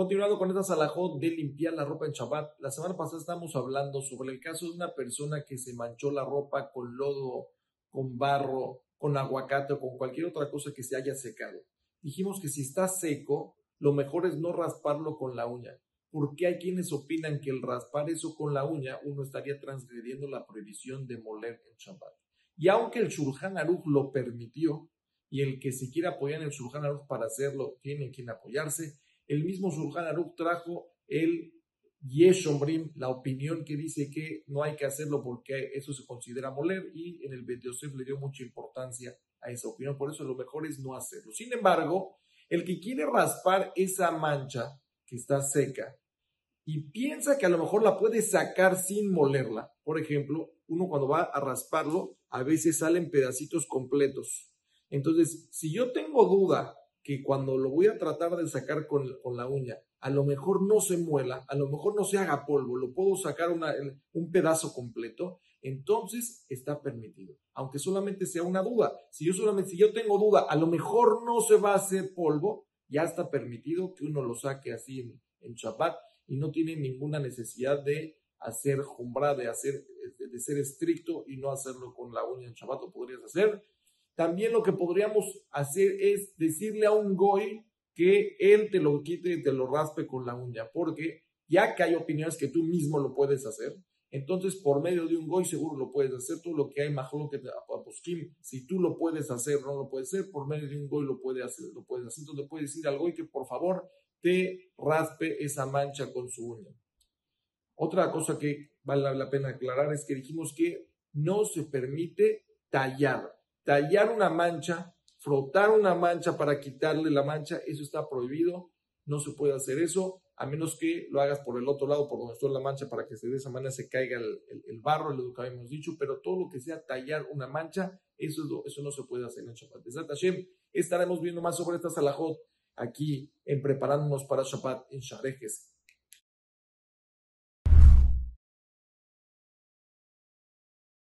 Continuando con esta salajot de limpiar la ropa en Shabbat, la semana pasada estábamos hablando sobre el caso de una persona que se manchó la ropa con lodo, con barro, con aguacate o con cualquier otra cosa que se haya secado. Dijimos que si está seco, lo mejor es no rasparlo con la uña, porque hay quienes opinan que el raspar eso con la uña uno estaría transgrediendo la prohibición de moler en Shabbat. Y aunque el Shulchan Aruch lo permitió, y el que se quiera apoyar en el Shulchan Aruch para hacerlo tiene quien apoyarse, el mismo Shulchan Aruch trajo el Yeshombrim, la opinión que dice que no hay que hacerlo porque eso se considera moler y en el Bet Yosef le dio mucha importancia a esa opinión, por eso lo mejor es no hacerlo. Sin embargo, el que quiere raspar esa mancha que está seca y piensa que a lo mejor la puede sacar sin molerla, por ejemplo, uno cuando va a rasparlo, a veces salen pedacitos completos. Entonces, si yo tengo duda que cuando lo voy a tratar de sacar con, la uña, a lo mejor no se muela, a lo mejor no se haga polvo, lo puedo sacar un pedazo completo, entonces está permitido, aunque solamente sea una duda. Si yo solamente, si yo tengo duda, a lo mejor no se va a hacer polvo, ya está permitido que uno lo saque así en, en y no tiene ninguna necesidad de hacer jumbra, de hacer, de ser estricto y no hacerlo con la uña en Shabbat, lo podrías hacer también lo que podríamos hacer es decirle a un goy que él te lo quite y te lo raspe con la uña, porque ya que hay opiniones que tú mismo lo puedes hacer, entonces por medio de un goy seguro lo puedes hacer, tú lo que hay mejor que te aposquim, si tú lo puedes hacer, no lo puedes hacer, por medio de un goy lo puedes hacer, lo puedes hacer, entonces puedes decir al goy que por favor te raspe esa mancha con su uña. Otra cosa que vale la pena aclarar es que dijimos que no se permite tallar tallar una mancha, frotar una mancha para quitarle la mancha, eso está prohibido, no se puede hacer eso, a menos que lo hagas por el otro lado, por donde está la mancha, para que de esa manera se caiga el, barro, lo que habíamos dicho, pero todo lo que sea tallar una mancha, eso, eso no se puede hacer en Shabbat. Hashem, estaremos viendo más sobre esta salahot aquí en preparándonos para Shabbat en Sharejes.